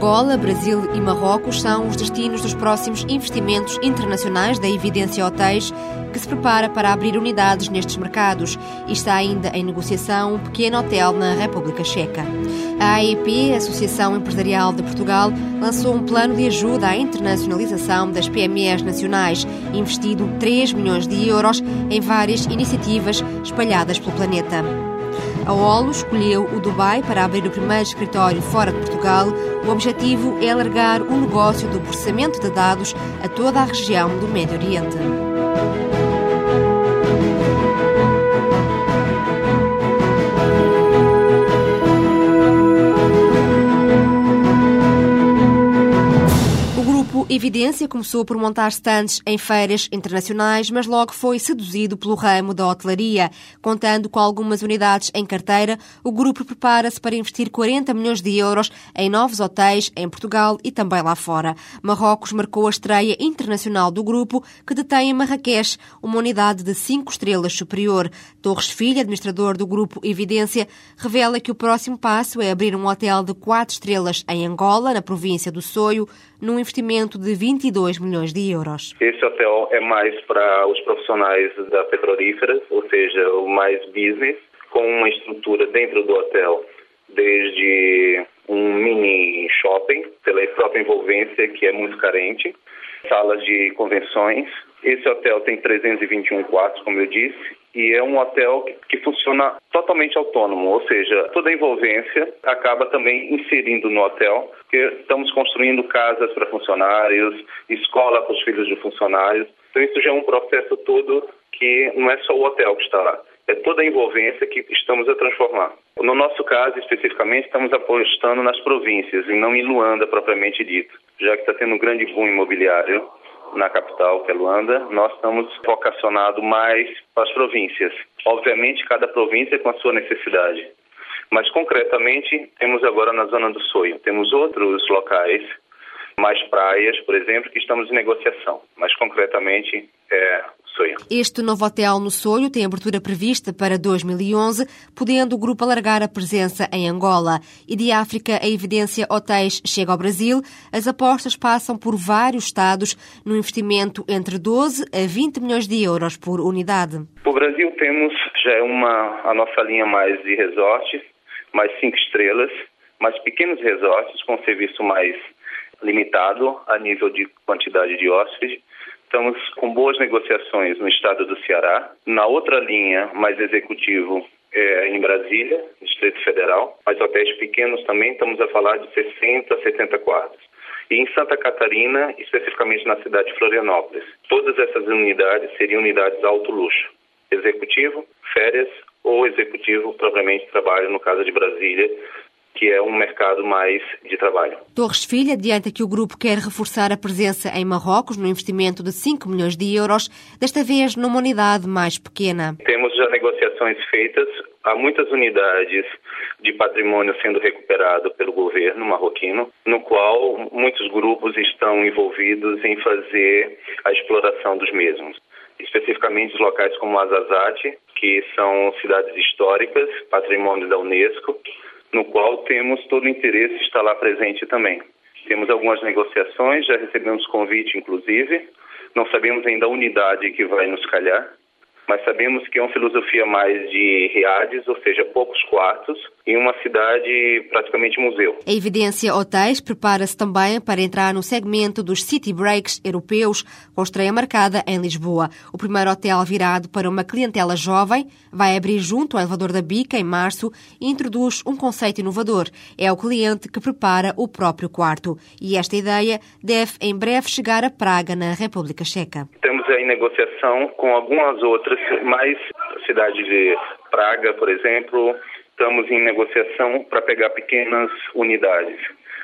Angola, Brasil e Marrocos são os destinos dos próximos investimentos internacionais da Evidência Hotéis, que se prepara para abrir unidades nestes mercados e está ainda em negociação um pequeno hotel na República Checa. A AEP, Associação Empresarial de Portugal, lançou um plano de ajuda à internacionalização das PMEs nacionais, investido 3 milhões de euros em várias iniciativas espalhadas pelo planeta. A OLO escolheu o Dubai para abrir o primeiro escritório fora de Portugal. O objetivo é alargar o negócio do processamento de dados a toda a região do Médio Oriente. Evidência começou por montar stands em feiras internacionais, mas logo foi seduzido pelo ramo da hotelaria. Contando com algumas unidades em carteira, o grupo prepara-se para investir 40 milhões de euros em novos hotéis em Portugal e também lá fora. Marrocos marcou a estreia internacional do grupo, que detém em Marrakech uma unidade de 5 estrelas superior. Torres Filho, administrador do grupo Evidência, revela que o próximo passo é abrir um hotel de 4 estrelas em Angola, na província do Soio, num investimento de 22 milhões de euros. Esse hotel é mais para os profissionais da petrolífera, ou seja, o mais business, com uma estrutura dentro do hotel, desde um mini shopping, pela própria envolvência que é muito carente, salas de convenções. Esse hotel tem 321 quartos, como eu disse, e é um hotel que, funciona totalmente autônomo, ou seja, toda a envolvência acaba também inserindo no hotel, porque estamos construindo casas para funcionários, escola para os filhos de funcionários. Então isso já é um processo todo que não é só o hotel que está lá, é toda a envolvência que estamos a transformar. No nosso caso, especificamente, estamos apostando nas províncias e não em Luanda propriamente dito, já que está tendo um grande boom imobiliário na capital, que é Luanda, nós estamos vocacionados mais para as províncias. Obviamente, cada província com a sua necessidade. Mas, concretamente, temos agora na Zona do Soio, temos outros locais, mais praias, por exemplo, que estamos em negociação. Mas, concretamente, é Este novo hotel no Soio tem abertura prevista para 2011, podendo o grupo alargar a presença em Angola. E de África, a evidência hotéis chega ao Brasil. As apostas passam por vários estados, no investimento entre 12 a 20 milhões de euros por unidade. O Brasil temos já é uma a nossa linha mais de resorts, mais cinco estrelas, mais pequenos resorts com serviço mais limitado a nível de quantidade de hóspedes Estamos com boas negociações no estado do Ceará. Na outra linha, mais executivo, é em Brasília, Distrito Federal. Mas hotéis pequenos também estamos a falar de 60 a 70 quartos. E em Santa Catarina, especificamente na cidade de Florianópolis. Todas essas unidades seriam unidades alto luxo. Executivo, férias ou executivo propriamente trabalho, no caso de Brasília, que é um mercado mais de trabalho. Torres Filho adianta que o grupo quer reforçar a presença em Marrocos no investimento de 5 milhões de euros, desta vez numa unidade mais pequena. Temos já negociações feitas, há muitas unidades de patrimônio sendo recuperado pelo governo marroquino, no qual muitos grupos estão envolvidos em fazer a exploração dos mesmos especificamente locais como Azazate, que são cidades históricas, patrimônio da Unesco, no qual temos todo o interesse de estar lá presente também. Temos algumas negociações, já recebemos convite, inclusive. Não sabemos ainda a unidade que vai nos calhar, mas sabemos que é uma filosofia mais de riades, ou seja, poucos quartos, em uma cidade praticamente museu. A Evidência Hotéis prepara-se também para entrar no segmento dos city breaks europeus, com estreia marcada em Lisboa. O primeiro hotel virado para uma clientela jovem vai abrir junto ao elevador da Bica em março e introduz um conceito inovador. É o cliente que prepara o próprio quarto. E esta ideia deve em breve chegar a Praga, na República Checa. Estamos em negociação com algumas outras, mais cidades de Praga, por exemplo, estamos em negociação para pegar pequenas unidades.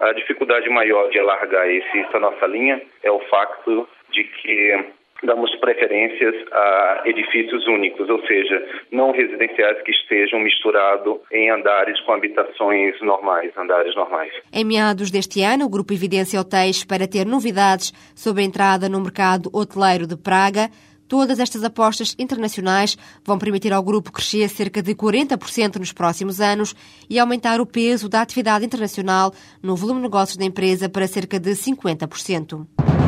A dificuldade maior de alargar esse, essa nossa linha é o facto de que damos preferências a edifícios únicos, ou seja, não residenciais que estejam misturados em andares com habitações normais, andares normais. Em meados deste ano, o Grupo Evidência Hotéis para ter novidades sobre a entrada no mercado hoteleiro de Praga Todas estas apostas internacionais vão permitir ao grupo crescer cerca de 40% nos próximos anos e aumentar o peso da atividade internacional no volume de negócios da empresa para cerca de 50%.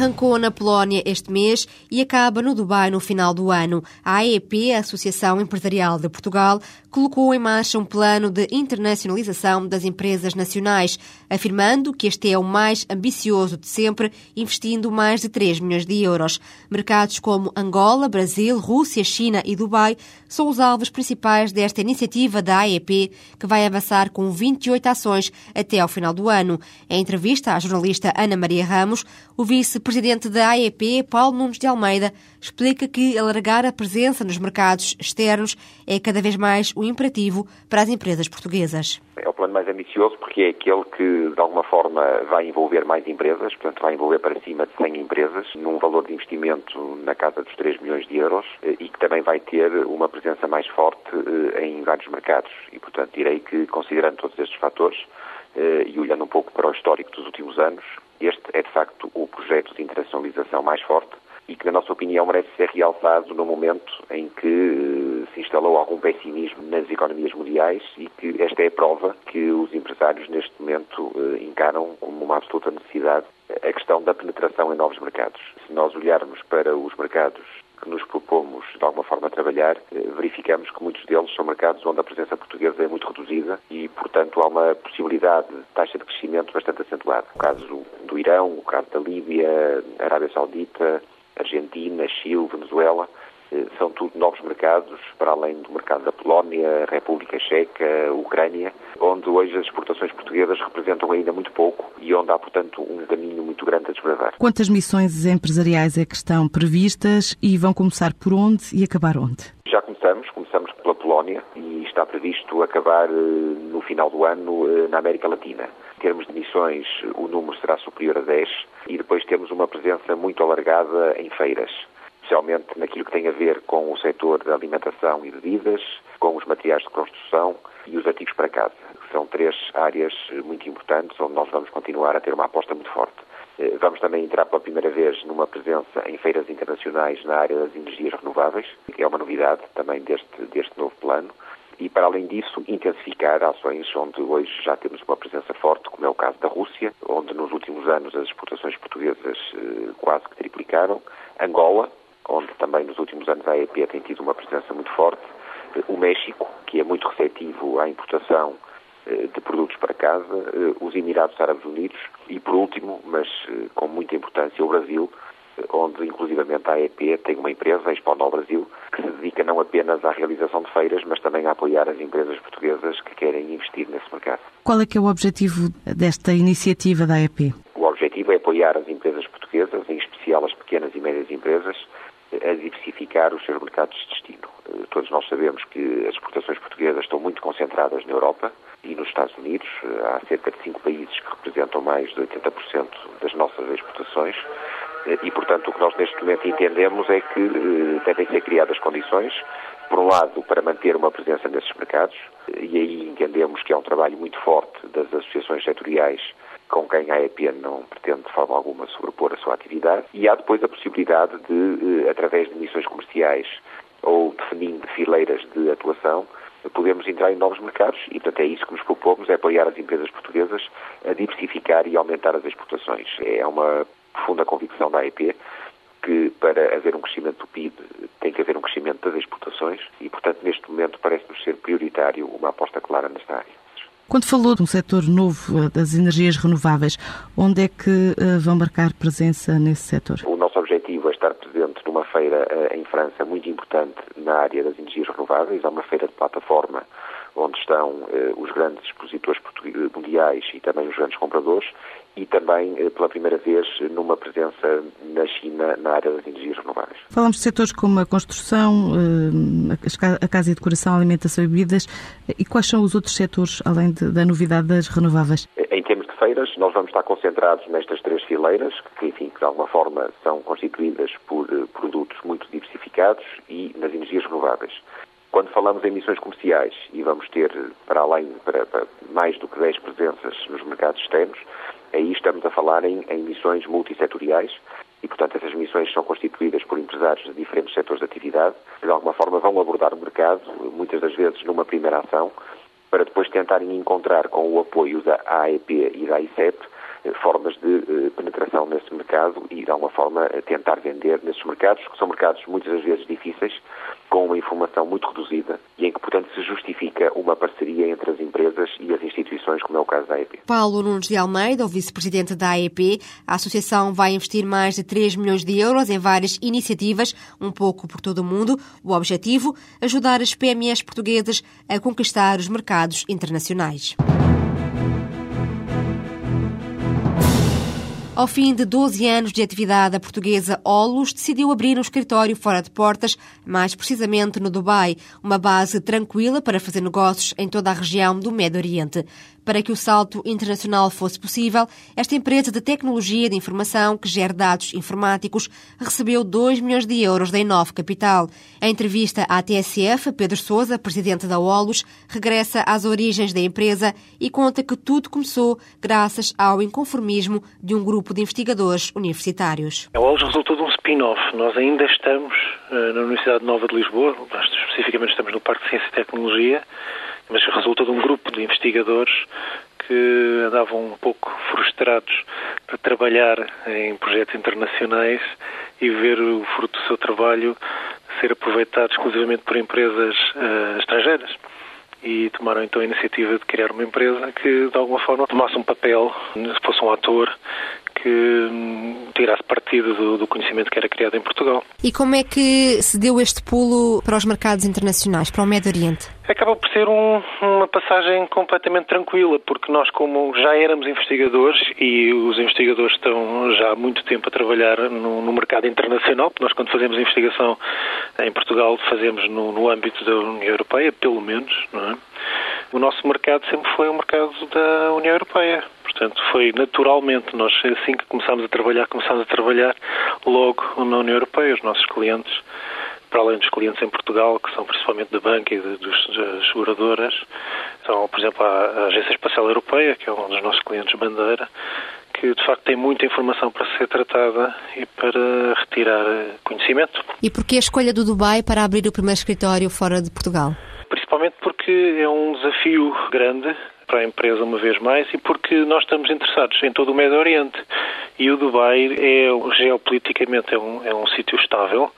Arrancou na Polónia este mês e acaba no Dubai no final do ano. A AEP, a Associação Empresarial de Portugal, colocou em marcha um plano de internacionalização das empresas nacionais, afirmando que este é o mais ambicioso de sempre, investindo mais de 3 milhões de euros. Mercados como Angola, Brasil, Rússia, China e Dubai são os alvos principais desta iniciativa da AEP, que vai avançar com 28 ações até ao final do ano. Em entrevista à jornalista Ana Maria Ramos, o vice-presidente da AEP, Paulo Nunes de Almeida, explica que alargar a presença nos mercados externos é cada vez mais o imperativo para as empresas portuguesas. É o plano mais ambicioso porque é aquele que, de alguma forma, vai envolver mais empresas, portanto, vai envolver para cima de 100 empresas, num valor de investimento na casa dos 3 milhões de euros eh, e que também vai ter uma presença mais forte eh, em vários mercados. E, portanto, direi que, considerando todos estes fatores e olhando um pouco para o histórico dos últimos anos, este é, de facto, o projeto de internacionalização mais forte e que, na nossa opinião, merece ser realçado no momento em que eh, se instalou algum pessimismo nas economias mundiais e que esta é a prova que os empresários, neste momento, eh, encaram como uma absoluta necessidade a questão da penetração em novos mercados. Se nós olharmos para os mercados que nos propomos de alguma forma trabalhar, eh, verificamos que muitos deles são mercados onde a presença portuguesa é muito reduzida e, portanto, há uma possibilidade de taxa de crescimento bastante acentuada. O caso do Irão, o caso da Líbia, Arábia Saudita, Argentina, Chile, Venezuela, são tudo novos mercados, para além do mercado da Polónia, República Checa, Ucrânia, onde hoje as exportações portuguesas representam ainda muito pouco e onde há, portanto, um caminho muito grande a desbravar. Quantas missões empresariais é que estão previstas e vão começar por onde e acabar onde? Já começamos, começamos pela Polónia e está previsto acabar eh, no final do ano eh, na América Latina. Em termos de missões, o número será superior a 10 e depois temos uma presença muito alargada em feiras especialmente naquilo que tem a ver com o setor da alimentação e bebidas, com os materiais de construção e os artigos para casa. São três áreas muito importantes onde nós vamos continuar a ter uma aposta muito forte. Eh, vamos também entrar pela primeira vez numa presença em feiras internacionais na área das energias renováveis, que é uma novidade também deste, deste novo plano. E, para além disso, intensificar ações onde hoje já temos uma presença forte, como é o caso da Rússia, onde nos últimos anos as exportações portuguesas eh, quase que triplicaram. Angola, onde também nos últimos anos a AEP tem tido uma presença muito forte. O México, que é muito receptivo à importação eh, de produtos para casa, eh, os Emirados Árabes Unidos e, por último, mas eh, com muita importância, o Brasil, onde inclusivamente a AEP tem uma empresa, a Exponol Brasil, que se dedica não apenas à realização de feiras, mas também a apoiar as empresas portuguesas que querem investir nesse mercado. Qual é que é o objetivo desta iniciativa da AEP? O objetivo é apoiar as empresas portuguesas, em especial as pequenas e médias empresas, a diversificar os seus mercados de destino. Eh, todos nós sabemos que as exportações portuguesas estão muito concentradas na Europa e nos Estados Unidos. Eh, há cerca de cinco países que representam mais de 80% das nossas exportações eh, e, portanto, o que nós neste momento entendemos é que devem ser criadas condições, por um lado, para manter uma presença nesses mercados, e aí entendemos que é um trabalho muito forte das associações setoriais com quem a EPN não pretende de forma alguma sobrepor a sua atividade, e há depois a possibilidade de, eh, através de missões comerciais ou definindo fileiras de atuação, podemos entrar em novos mercados e, portanto, é isso que nos propomos, é apoiar as empresas portuguesas a diversificar e aumentar as exportações. É uma profunda convicção da AEP que para haver um crescimento do PIB tem que haver um crescimento das exportações e, portanto, neste momento parece-nos ser prioritário uma aposta clara nesta área. Quando falou de um setor novo eh, das energias renováveis, onde é que uh, vão marcar presença nesse setor? O nosso objetivo é estar presente numa feira uh, em França muito importante na área das energias renováveis. Há uma feira de plataforma onde estão uh, os grandes expositores mundiais e também os grandes compradores e também, uh, pela primeira vez, numa presença na China na área das energias renováveis. Falamos de setores como a construção, uh, a casa e decoração, a alimentação e bebidas. E quais são os outros setores, além de, da novidade das renováveis? Em termos de feiras, nós vamos estar concentrados nestas três fileiras, que, enfim, que de alguma forma são constituídas por produtos muito diversificados e nas energias renováveis. Quando falamos em missões comerciais e vamos ter, para além, para, para mais do que 10 presenças nos mercados externos, aí estamos a falar em, em missões multissetoriais e, portanto, essas missões são constituídas por empresários de diferentes setores de atividade, que de alguma forma vão abordar o mercado, muitas das vezes numa primeira ação, para depois tentarem encontrar com o apoio da AEP e da ICEP eh, formas de eh, penetração nesse mercado e, de alguma forma, tentar vender nesses mercados, que são mercados muitas das vezes difíceis, com uma informação muito reduzida e em que, portanto, se justifica uma parceria entre as empresas e as instituições, como é o caso da AEP. Paulo Nunes de Almeida, o vice-presidente da AEP, a associação vai investir mais de 3 milhões de euros em várias iniciativas, um pouco por todo o mundo. O objetivo, ajudar as PMEs portuguesas a conquistar os mercados internacionais. Ao fim de 12 anos de atividade, a portuguesa Olus decidiu abrir um escritório fora de portas, mais precisamente no Dubai, uma base tranquila para fazer negócios em toda a região do Médio Oriente. Para que o salto internacional fosse possível, esta empresa de tecnologia de informação que gera dados informáticos recebeu 2 milhões de euros da Inove Capital. Em entrevista à TSF, Pedro Sousa, presidente da Olus, regressa às origens da empresa e conta que tudo começou graças ao inconformismo de um grupo de investigadores universitários. A Olus resultou de um spin-off. Nós ainda estamos uh, na Universidade Nova de Lisboa, especificamente estamos no Parque de Ciência e Tecnologia, mas resulta de um grupo de investigadores que andavam um pouco frustrados para trabalhar em projetos internacionais e ver o fruto do seu trabalho ser aproveitado exclusivamente por empresas uh, estrangeiras. E tomaram então a iniciativa de criar uma empresa que, de alguma forma, tomasse um papel, se fosse um ator que hum, tirasse partido do, do, conhecimento que era criado em Portugal. E como é que se deu este pulo para os mercados internacionais, para o Médio Oriente? Acaba por ser um, uma passagem completamente tranquila, porque nós, como já éramos investigadores e os investigadores estão já há muito tempo a trabalhar no, no mercado internacional, nós, quando fazemos investigação em Portugal, fazemos no, no âmbito da União Europeia, pelo menos, não é? O nosso mercado sempre foi o mercado da União Europeia. Portanto, foi naturalmente, nós assim que começámos a trabalhar, começámos a trabalhar logo na União Europeia, os nossos clientes, para além dos clientes em Portugal, que são principalmente da banca e de, dos, das seguradoras, são, por exemplo, a, a Agência Espacial Europeia, que é um dos nossos clientes bandeira, que de facto tem muita informação para ser tratada e para retirar conhecimento. E porquê a escolha do Dubai para abrir o primeiro escritório fora de Portugal? Principalmente porque é um desafio grande para a empresa uma vez mais e porque nós estamos interessados em todo o Médio Oriente. E o Dubai é geopoliticamente é um, é um sítio estável,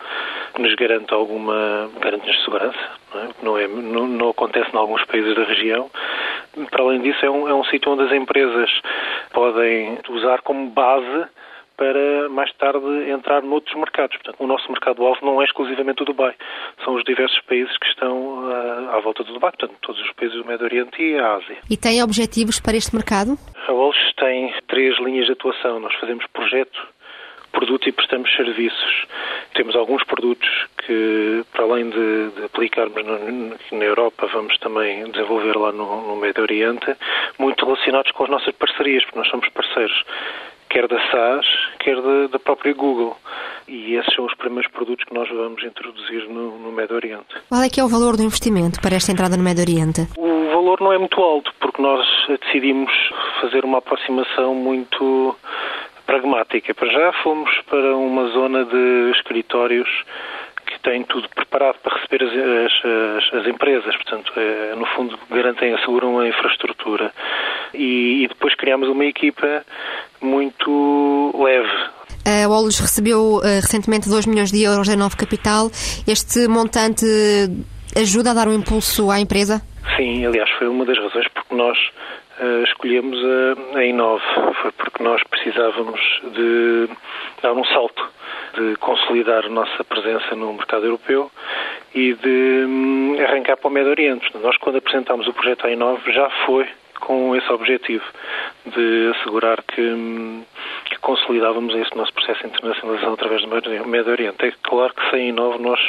que nos garante alguma garante-nos segurança, não, é? Não, é, não, não, acontece em alguns países da região. Para além disso, é um, é um sítio onde as empresas podem usar como base para mais tarde entrar noutros mercados. Portanto, o nosso mercado-alvo não é exclusivamente o Dubai, são os diversos países que estão uh, à volta do Dubai, portanto, todos os países do Médio Oriente e a Ásia. E tem objetivos para este mercado? A Walsh tem três linhas de atuação. Nós fazemos projeto, produto e prestamos serviços. Temos alguns produtos que, para além de, de aplicarmos no, na Europa, vamos também desenvolver lá no, no Médio Oriente, muito relacionados com as nossas parcerias, porque nós somos parceiros quer da SAS, quer da, da, própria Google. E esses são os primeiros produtos que nós vamos introduzir no, no Médio Oriente. Qual é que é o valor do investimento para esta entrada no Médio Oriente? O valor não é muito alto, porque nós decidimos fazer uma aproximação muito pragmática. Para já fomos para uma zona de escritórios que tem tudo preparado para receber as, as, as empresas, portanto, é, no fundo, garantem, asseguram a infraestrutura. E, e depois criamos uma equipa muito leve. A Olus recebeu uh, recentemente 2 milhões de euros da Nova Capital. Este montante ajuda a dar um impulso à empresa? Sim, aliás, foi uma das razões porque nós uh, escolhemos a, a Inove. Foi porque nós precisávamos de dar um salto, de consolidar a nossa presença no mercado europeu e de um, arrancar para o Médio Oriente. Nós, quando apresentámos o projeto à Inove, já foi com esse objetivo de assegurar que, que consolidávamos esse nosso processo de internacionalização através do Médio Oriente. É claro que sem Inove nós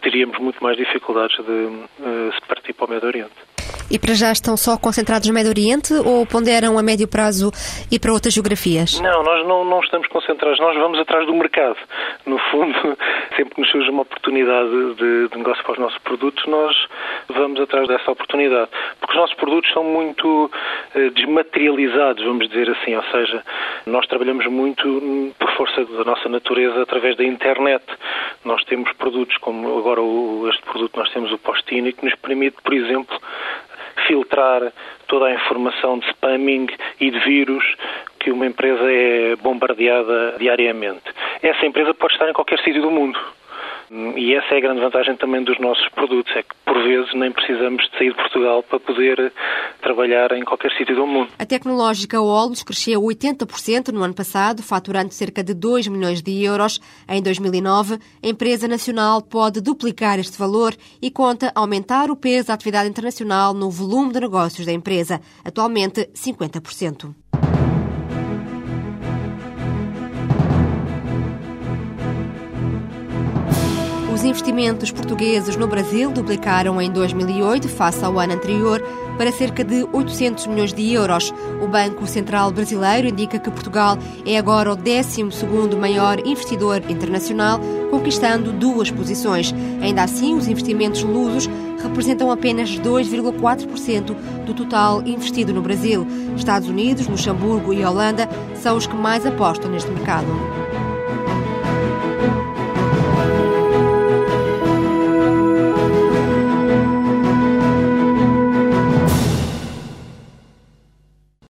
teríamos muito mais dificuldades de uh, se partir para o Médio Oriente. E para já estão só concentrados no Médio Oriente ou ponderam a médio prazo e para outras geografias? Não, nós não, não estamos concentrados, nós vamos atrás do mercado. No fundo, sempre que nos surge uma oportunidade de, de negócio para os nossos produtos, nós vamos atrás dessa oportunidade. Porque os nossos produtos são muito eh, desmaterializados, vamos dizer assim, ou seja, nós trabalhamos muito por força da nossa natureza através da internet. Nós temos produtos como agora o, este produto nós temos o Postini que nos permite, por exemplo, filtrar toda a informação de spamming e de vírus que uma empresa é bombardeada diariamente. Essa empresa pode estar em qualquer sítio do mundo. E essa é a grande vantagem também dos nossos produtos, é que por vezes nem precisamos de sair de Portugal para poder trabalhar em qualquer sítio do mundo. A tecnológica Olmos cresceu 80% no ano passado, faturando cerca de 2 milhões de euros. Em 2009, a empresa nacional pode duplicar este valor e conta aumentar o peso da atividade internacional no volume de negócios da empresa, atualmente 50%. Os investimentos portugueses no Brasil duplicaram em 2008 face ao ano anterior para cerca de 800 milhões de euros. O Banco Central Brasileiro indica que Portugal é agora o 12º maior investidor internacional, conquistando duas posições. Ainda assim, os investimentos lusos representam apenas 2,4% do total investido no Brasil. Estados Unidos, Luxemburgo e Holanda são os que mais apostam neste mercado.